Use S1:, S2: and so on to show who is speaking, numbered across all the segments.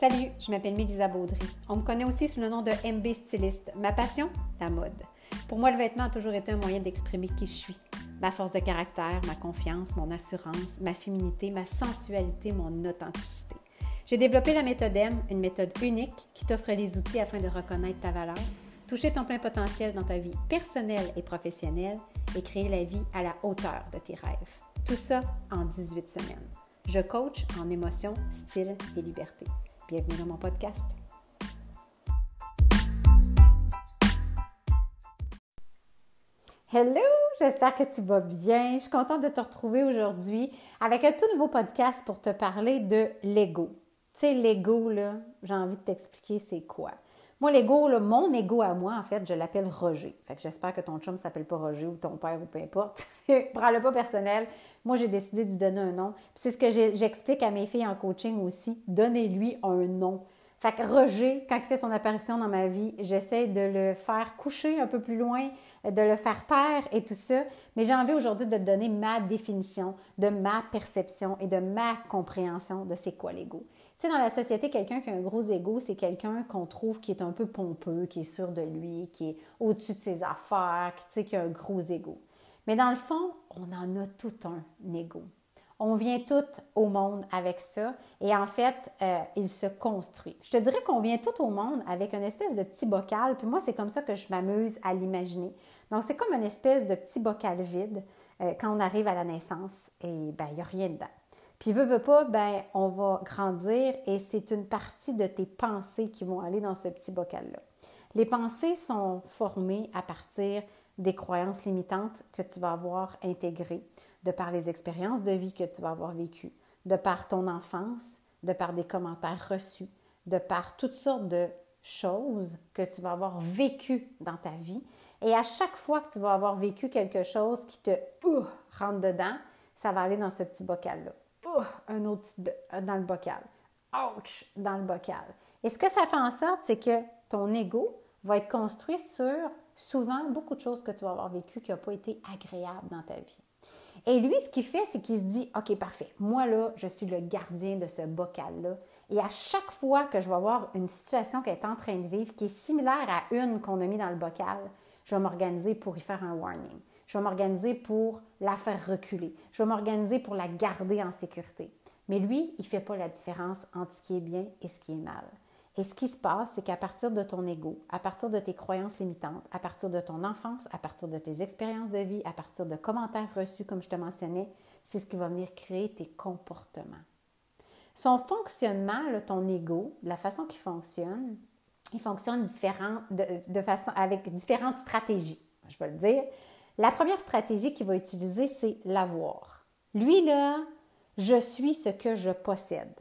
S1: Salut, je m'appelle Mélisa Baudry. On me connaît aussi sous le nom de MB Styliste. Ma passion, la mode. Pour moi, le vêtement a toujours été un moyen d'exprimer qui je suis. Ma force de caractère, ma confiance, mon assurance, ma féminité, ma sensualité, mon authenticité. J'ai développé la méthode M, une méthode unique qui t'offre les outils afin de reconnaître ta valeur, toucher ton plein potentiel dans ta vie personnelle et professionnelle et créer la vie à la hauteur de tes rêves. Tout ça en 18 semaines. Je coach en émotion, style et liberté. Bienvenue dans mon podcast. Hello, j'espère que tu vas bien. Je suis contente de te retrouver aujourd'hui avec un tout nouveau podcast pour te parler de l'ego. Tu sais, l'ego, là, j'ai envie de t'expliquer c'est quoi. Moi, l'ego, mon ego à moi, en fait, je l'appelle Roger. Fait que j'espère que ton chum ne s'appelle pas Roger ou ton père ou peu importe. Prends-le pas personnel. Moi, j'ai décidé lui donner un nom. C'est ce que j'explique à mes filles en coaching aussi. Donnez-lui un nom. Fait que Roger, quand il fait son apparition dans ma vie, j'essaie de le faire coucher un peu plus loin, de le faire taire et tout ça. Mais j'ai envie aujourd'hui de donner ma définition de ma perception et de ma compréhension de c'est quoi l'ego. Dans la société, quelqu'un qui a un gros ego, c'est quelqu'un qu'on trouve qui est un peu pompeux, qui est sûr de lui, qui est au-dessus de ses affaires, qui, qui a un gros ego. Mais dans le fond, on en a tout un ego. On vient tout au monde avec ça et en fait, euh, il se construit. Je te dirais qu'on vient tout au monde avec une espèce de petit bocal, puis moi, c'est comme ça que je m'amuse à l'imaginer. Donc, c'est comme une espèce de petit bocal vide euh, quand on arrive à la naissance et ben, il n'y a rien dedans. Puis, veut, veut pas, ben, on va grandir et c'est une partie de tes pensées qui vont aller dans ce petit bocal-là. Les pensées sont formées à partir des croyances limitantes que tu vas avoir intégrées, de par les expériences de vie que tu vas avoir vécues, de par ton enfance, de par des commentaires reçus, de par toutes sortes de choses que tu vas avoir vécues dans ta vie. Et à chaque fois que tu vas avoir vécu quelque chose qui te rentre dedans, ça va aller dans ce petit bocal-là un autre dans le bocal. Ouch! Dans le bocal. Et ce que ça fait en sorte, c'est que ton ego va être construit sur souvent beaucoup de choses que tu vas avoir vécues qui n'ont pas été agréables dans ta vie. Et lui, ce qu'il fait, c'est qu'il se dit, OK, parfait, moi là, je suis le gardien de ce bocal-là. Et à chaque fois que je vais avoir une situation qui est en train de vivre, qui est similaire à une qu'on a mis dans le bocal, je vais m'organiser pour y faire un warning. Je vais m'organiser pour la faire reculer. Je vais m'organiser pour la garder en sécurité. Mais lui, il ne fait pas la différence entre ce qui est bien et ce qui est mal. Et ce qui se passe, c'est qu'à partir de ton ego, à partir de tes croyances limitantes, à partir de ton enfance, à partir de tes expériences de vie, à partir de commentaires reçus, comme je te mentionnais, c'est ce qui va venir créer tes comportements. Son fonctionnement, ton ego, la façon qu'il fonctionne, il fonctionne différent, de façon, avec différentes stratégies. Je vais le dire. La première stratégie qu'il va utiliser, c'est l'avoir. Lui, là, je suis ce que je possède.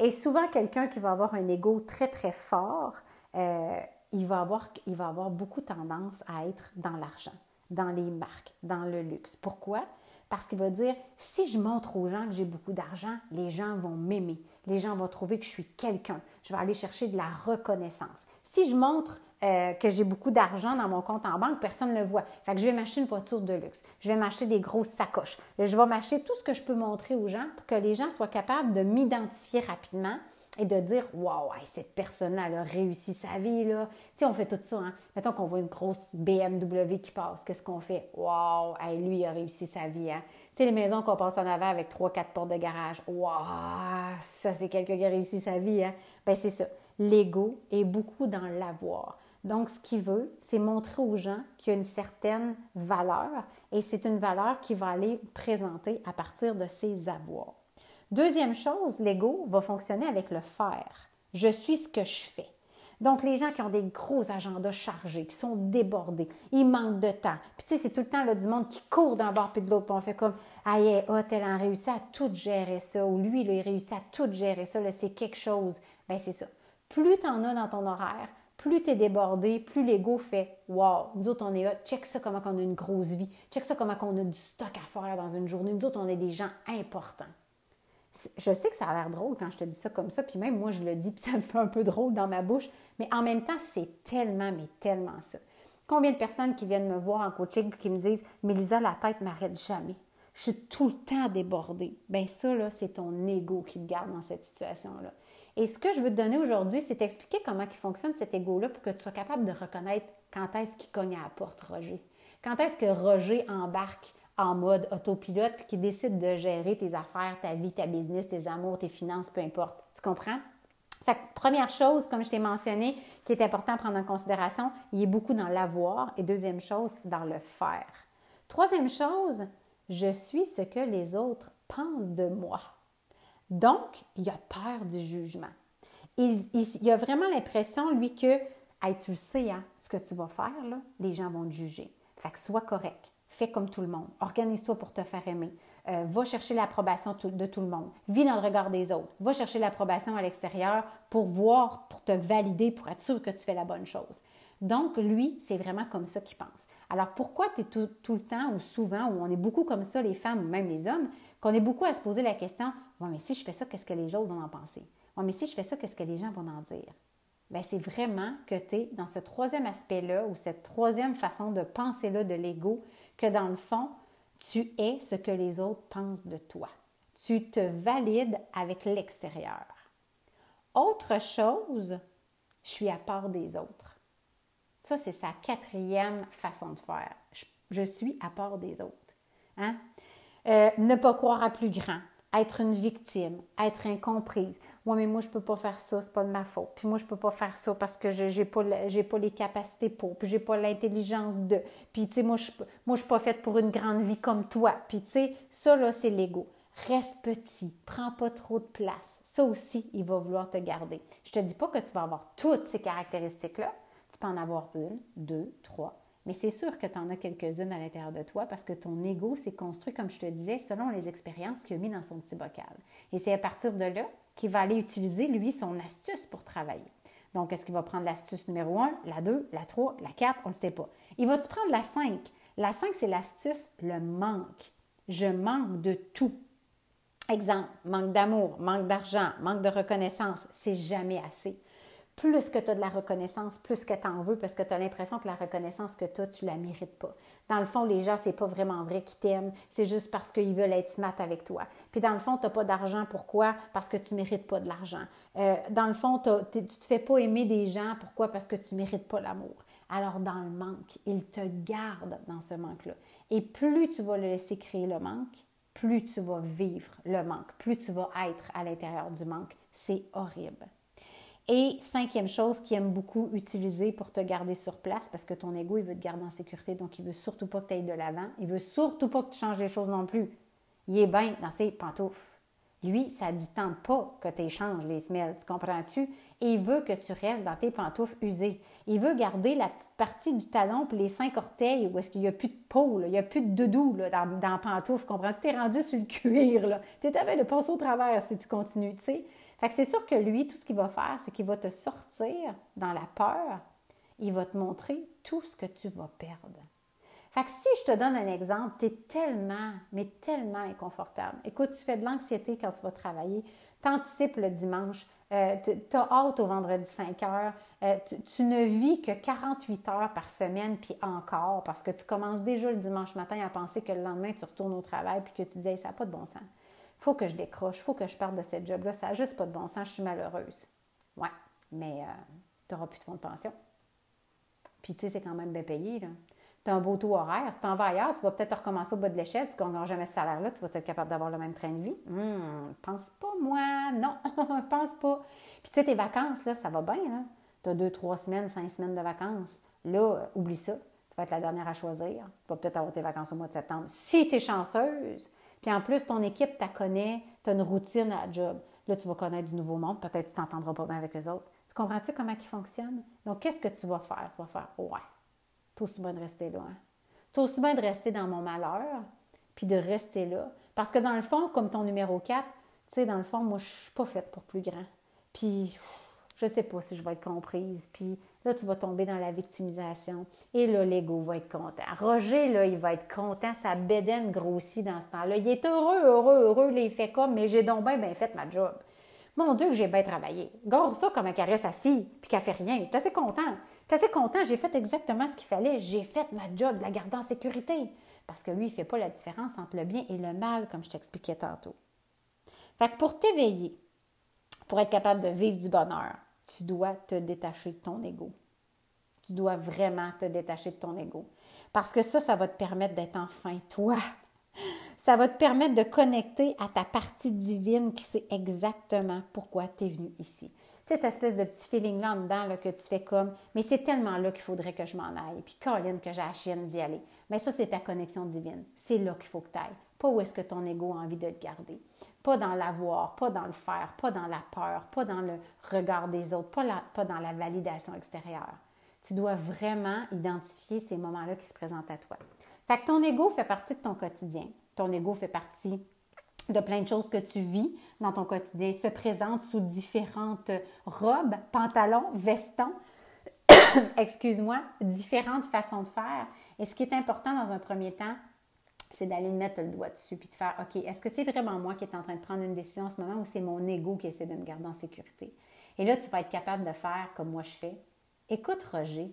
S1: Et souvent, quelqu'un qui va avoir un ego très, très fort, euh, il, va avoir, il va avoir beaucoup tendance à être dans l'argent, dans les marques, dans le luxe. Pourquoi? Parce qu'il va dire, si je montre aux gens que j'ai beaucoup d'argent, les gens vont m'aimer. Les gens vont trouver que je suis quelqu'un. Je vais aller chercher de la reconnaissance. Si je montre euh, que j'ai beaucoup d'argent dans mon compte en banque, personne ne le voit. Fait que je vais m'acheter une voiture de luxe. Je vais m'acheter des grosses sacoches. Je vais m'acheter tout ce que je peux montrer aux gens pour que les gens soient capables de m'identifier rapidement et de dire Waouh, cette personne-là, a réussi sa vie. Là. Tu sais, on fait tout ça. Hein? Mettons qu'on voit une grosse BMW qui passe. Qu'est-ce qu'on fait Waouh, lui, il a réussi sa vie. Hein? Tu sais, les maisons qu'on passe en avant avec trois, quatre portes de garage. Waouh, ça, c'est quelqu'un qui a réussi sa vie. Hein? Ben, c'est ça. L'ego est beaucoup dans l'avoir. Donc, ce qu'il veut, c'est montrer aux gens qu'il y a une certaine valeur et c'est une valeur qui va aller présenter à partir de ses avoirs. Deuxième chose, l'ego va fonctionner avec le faire. Je suis ce que je fais. Donc, les gens qui ont des gros agendas chargés, qui sont débordés, ils manquent de temps. Puis, tu sais, c'est tout le temps là, du monde qui court d'un bord puis de l'autre. Puis, on fait comme, aïe, oh, elle a réussi à tout gérer ça. Ou lui, il a réussi à tout gérer ça. C'est quelque chose. Bien, c'est ça. Plus tu en as dans ton horaire, plus tu es débordé, plus l'ego fait Wow, nous autres, on est hot, check ça comment on a une grosse vie, check ça comment on a du stock à faire dans une journée. Nous autres, on est des gens importants. Je sais que ça a l'air drôle quand je te dis ça comme ça, puis même moi, je le dis, puis ça me fait un peu drôle dans ma bouche, mais en même temps, c'est tellement, mais tellement ça. Combien de personnes qui viennent me voir en coaching qui me disent Mélisa, la tête m'arrête jamais. Je suis tout le temps débordée. Bien, ça, là, c'est ton ego qui te garde dans cette situation-là. Et ce que je veux te donner aujourd'hui, c'est t'expliquer comment il fonctionne cet ego-là pour que tu sois capable de reconnaître quand est-ce qu'il cogne à la porte, Roger. Quand est-ce que Roger embarque en mode autopilote puis qu'il décide de gérer tes affaires, ta vie, ta business, tes amours, tes finances, peu importe. Tu comprends? Fait que, première chose, comme je t'ai mentionné, qui est important à prendre en considération, il est beaucoup dans l'avoir. Et deuxième chose, dans le faire. Troisième chose, je suis ce que les autres pensent de moi. Donc, il a peur du jugement. Il, a vraiment l'impression, lui, que tu le sais, hein, ce que tu vas faire, les gens vont te juger. Fait que sois correct. Fais comme tout le monde. Organise-toi pour te faire aimer. Euh, va chercher l'approbation de tout le monde. Vis dans le regard des autres. Va chercher l'approbation à l'extérieur pour voir, pour te valider, pour être sûr que tu fais la bonne chose. Donc, lui, c'est vraiment comme ça qu'il pense. Alors, pourquoi tu es tout, tout, le temps ou souvent, ou on est beaucoup comme ça, les femmes ou même les hommes, qu'on est beaucoup à se poser la question Ouais, mais si je fais ça, qu'est-ce que les autres vont en penser? Ouais, mais si je fais ça, qu'est-ce que les gens vont en dire Bien, c'est vraiment que tu es dans ce troisième aspect-là ou cette troisième façon de penser-là de l'ego, que dans le fond, tu es ce que les autres pensent de toi. Tu te valides avec l'extérieur. Autre chose, je suis à part des autres. Ça, c'est sa quatrième façon de faire. Je, suis à part des autres. Hein? Euh, ne pas croire à plus grand, être une victime, être incomprise. Oui, mais moi, je ne peux pas faire ça, c'est pas de ma faute. Puis moi, je ne peux pas faire ça parce que je n'ai pas, pas les capacités pour, puis j'ai pas l'intelligence de. Puis, tu sais, moi, je ne suis pas faite pour une grande vie comme toi. Puis, tu sais, ça, là, c'est l'ego. Reste petit, prends pas trop de place. Ça aussi, il va vouloir te garder. Je te dis pas que tu vas avoir toutes ces caractéristiques-là. Tu peux en avoir une, deux, trois, mais c'est sûr que tu en as quelques-unes à l'intérieur de toi parce que ton ego s'est construit, comme je te disais, selon les expériences qu'il a mis dans son petit bocal. Et c'est à partir de là qu'il va aller utiliser, lui, son astuce pour travailler. Donc, est-ce qu'il va prendre l'astuce numéro 1, la 2, la 3, la 4? On ne le sait pas. Il va-tu prendre la 5? La 5, c'est l'astuce, le manque. Je manque de tout. Exemple, manque d'amour, manque d'argent, manque de reconnaissance, c'est jamais assez plus que tu as de la reconnaissance, plus que tu en veux, parce que tu as l'impression que la reconnaissance que tu as, tu la mérites pas. Dans le fond, les gens, c'est pas vraiment vrai qu'ils t'aiment, c'est juste parce qu'ils veulent être smart avec toi. Puis dans le fond, tu n'as pas d'argent, pourquoi? Parce que tu mérites pas de l'argent. Euh, dans le fond, tu ne te fais pas aimer des gens, pourquoi? Parce que tu mérites pas l'amour. Alors dans le manque, il te garde dans ce manque-là. Et plus tu vas le laisser créer le manque, plus tu vas vivre le manque, plus tu vas être à l'intérieur du manque. C'est horrible. Et cinquième chose qu'il aime beaucoup utiliser pour te garder sur place, parce que ton ego, il veut te garder en sécurité, donc il veut surtout pas que tu ailles de l'avant. Il veut surtout pas que tu changes les choses non plus. Il est bien dans ses pantoufles. Lui, ça ne dit tant pas que tu échanges les semelles, tu comprends-tu? Et il veut que tu restes dans tes pantoufles usées. Il veut garder la petite partie du talon puis les cinq orteils où est-ce qu'il n'y a plus de peau, il n'y a plus de doudou là, dans, dans pantoufle, comprends? Tu es rendu sur le cuir, Tu es de passer au travers si tu continues, tu sais. Fait que c'est sûr que lui, tout ce qu'il va faire, c'est qu'il va te sortir dans la peur. Il va te montrer tout ce que tu vas perdre. Fait que si je te donne un exemple, tu es tellement, mais tellement inconfortable. Écoute, tu fais de l'anxiété quand tu vas travailler, tu anticipes le dimanche, euh, tu as hâte au vendredi 5 heures, euh, tu, ne vis que 48 heures par semaine, puis encore, parce que tu commences déjà le dimanche matin à penser que le lendemain, tu retournes au travail, puis que tu dis, ça n'a pas de bon sens faut que je décroche, faut que je parte de cette job-là, ça n'a juste pas de bon sens, je suis malheureuse. Ouais, mais euh, tu n'auras plus de fonds de pension. Puis tu sais, c'est quand même bien payé. Tu as un beau taux horaire, tu t'en vas ailleurs, tu vas peut-être recommencer au bas de l'échelle, tu ne jamais ce salaire-là, tu vas être capable d'avoir le même train de vie. Hum, pense pas, moi, non, pense pas. Puis tu sais, tes vacances, là, ça va bien, là. Tu as deux, trois semaines, cinq semaines de vacances. Là, oublie ça. Tu vas être la dernière à choisir. Tu vas peut-être avoir tes vacances au mois de septembre. Si tu es chanceuse, puis en plus, ton équipe t'a connaît, tu as une routine à la job. Là, tu vas connaître du nouveau monde, peut-être tu t'entendras pas bien avec les autres. Tu comprends-tu comment ils fonctionnent? Donc, qu'est-ce que tu vas faire? Tu vas faire Ouais, c'est aussi bien de rester là. Hein? C'est aussi bien de rester dans mon malheur, puis de rester là. Parce que dans le fond, comme ton numéro 4, tu sais, dans le fond, moi, je suis pas faite pour plus grand. Puis, je sais pas si je vais être comprise. Puis, Là, tu vas tomber dans la victimisation. Et là, l'ego va être content. Roger, là, il va être content. Sa bédaine grossit dans ce temps-là. Il est heureux, heureux, heureux. Il fait comme, mais j'ai donc bien, fait ma job. Mon Dieu, que j'ai bien travaillé. Gare ça comme un caresse assis, puis qu'elle fait rien. Tu es assez content. Tu es assez content. J'ai fait exactement ce qu'il fallait. J'ai fait ma job, de la garder en sécurité. Parce que lui, il ne fait pas la différence entre le bien et le mal, comme je t'expliquais tantôt. Fait que pour t'éveiller, pour être capable de vivre du bonheur, tu dois te détacher de ton ego. Tu dois vraiment te détacher de ton ego. Parce que ça, ça va te permettre d'être enfin toi. Ça va te permettre de connecter à ta partie divine qui sait exactement pourquoi tu es venu ici. Tu sais, cette espèce de petit feeling-là en dedans là, que tu fais comme, mais c'est tellement là qu'il faudrait que je m'en aille. Puis, Colin, que j'ai la d'y aller. Mais ça, c'est ta connexion divine. C'est là qu'il faut que tu ailles. Pas où est-ce que ton ego a envie de te garder. Pas dans l'avoir, pas dans le faire, pas dans la peur, pas dans le regard des autres, pas, dans la validation extérieure. Tu dois vraiment identifier ces moments-là qui se présentent à toi. Fait que ton ego fait partie de ton quotidien. Ton ego fait partie de plein de choses que tu vis dans ton quotidien, se présente sous différentes robes, pantalons, vestons, excuse-moi, différentes façons de faire. Et ce qui est important dans un premier temps, c'est d'aller mettre le doigt dessus puis de faire OK, est-ce que c'est vraiment moi qui est en train de prendre une décision en ce moment ou c'est mon ego qui essaie de me garder en sécurité? Et là, tu vas être capable de faire comme moi je fais. Écoute, Roger,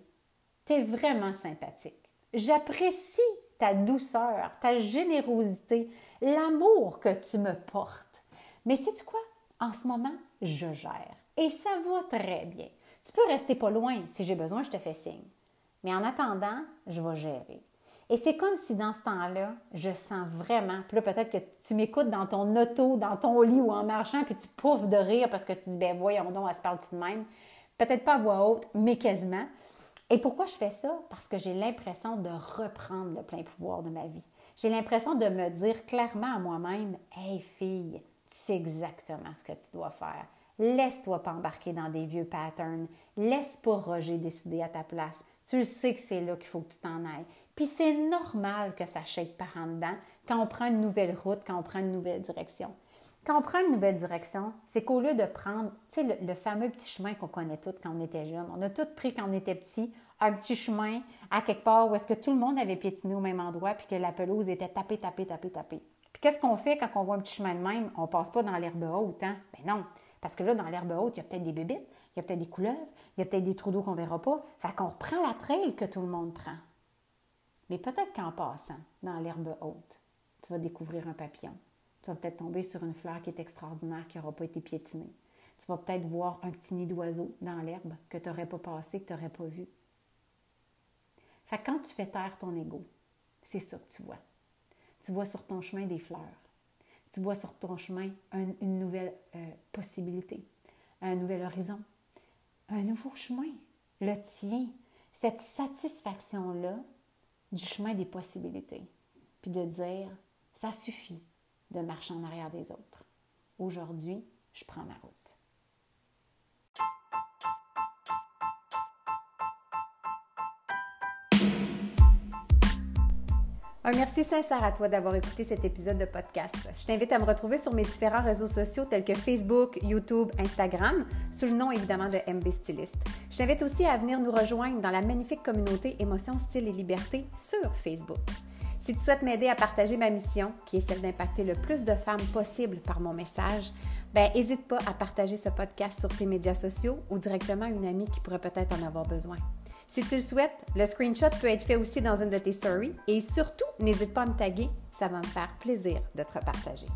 S1: tu es vraiment sympathique. J'apprécie ta douceur, ta générosité, l'amour que tu me portes. Mais sais-tu quoi? En ce moment, je gère. Et ça va très bien. Tu peux rester pas loin. Si j'ai besoin, je te fais signe. Mais en attendant, je vais gérer. Et c'est comme si dans ce temps-là, je sens vraiment, puis là peut-être que tu m'écoutes dans ton auto, dans ton lit ou en marchant, puis tu pouffes de rire parce que tu dis, ben voyons donc, elle se parle tout de même? Peut-être pas à voix haute, mais quasiment. Et pourquoi je fais ça? Parce que j'ai l'impression de reprendre le plein pouvoir de ma vie. J'ai l'impression de me dire clairement à moi-même, Hey fille, tu sais exactement ce que tu dois faire. Laisse-toi pas embarquer dans des vieux patterns. Laisse pas Roger décider à ta place. Tu le sais que c'est là qu'il faut que tu t'en ailles. Puis c'est normal que ça shake par en dedans quand on prend une nouvelle route, quand on prend une nouvelle direction. Quand on prend une nouvelle direction, c'est qu'au lieu de prendre, tu sais, le, fameux petit chemin qu'on connaît tous quand on était jeune, on a tous pris quand on était petit, un petit chemin à quelque part où est-ce que tout le monde avait piétiné au même endroit puis que la pelouse était tapée, tapée, tapée, tapée. Puis qu'est-ce qu'on fait quand on voit un petit chemin de même? On passe pas dans l'herbe haute, hein? Ben non, parce que là, dans l'herbe haute, il y a peut-être des bébites, il y a peut-être des couleuvres, il y a peut-être des trous d'eau qu'on verra pas. Fait qu'on reprend la trail que tout le monde prend. Mais peut-être qu'en passant dans l'herbe haute, tu vas découvrir un papillon. Tu vas peut-être tomber sur une fleur qui est extraordinaire, qui n'aura pas été piétinée. Tu vas peut-être voir un petit nid d'oiseau dans l'herbe que tu n'aurais pas passé, que tu n'aurais pas vu. Fait quand tu fais taire ton ego, c'est ça que tu vois. Tu vois sur ton chemin des fleurs. Tu vois sur ton chemin une nouvelle euh, possibilité, un nouvel horizon, un nouveau chemin, le tien. Cette satisfaction-là du chemin des possibilités, puis de dire, ça suffit de marcher en arrière des autres. Aujourd'hui, je prends ma route. Un merci sincère à toi d'avoir écouté cet épisode de podcast. Je t'invite à me retrouver sur mes différents réseaux sociaux tels que Facebook, YouTube, Instagram, sous le nom évidemment de MB Stylist. Je t'invite aussi à venir nous rejoindre dans la magnifique communauté Émotion, Style et Liberté sur Facebook. Si tu souhaites m'aider à partager ma mission, qui est celle d'impacter le plus de femmes possible par mon message, ben n'hésite pas à partager ce podcast sur tes médias sociaux ou directement à une amie qui pourrait peut-être en avoir besoin. Si tu le souhaites, le screenshot peut être fait aussi dans une de tes stories et surtout, n'hésite pas à me taguer, ça va me faire plaisir de te repartager.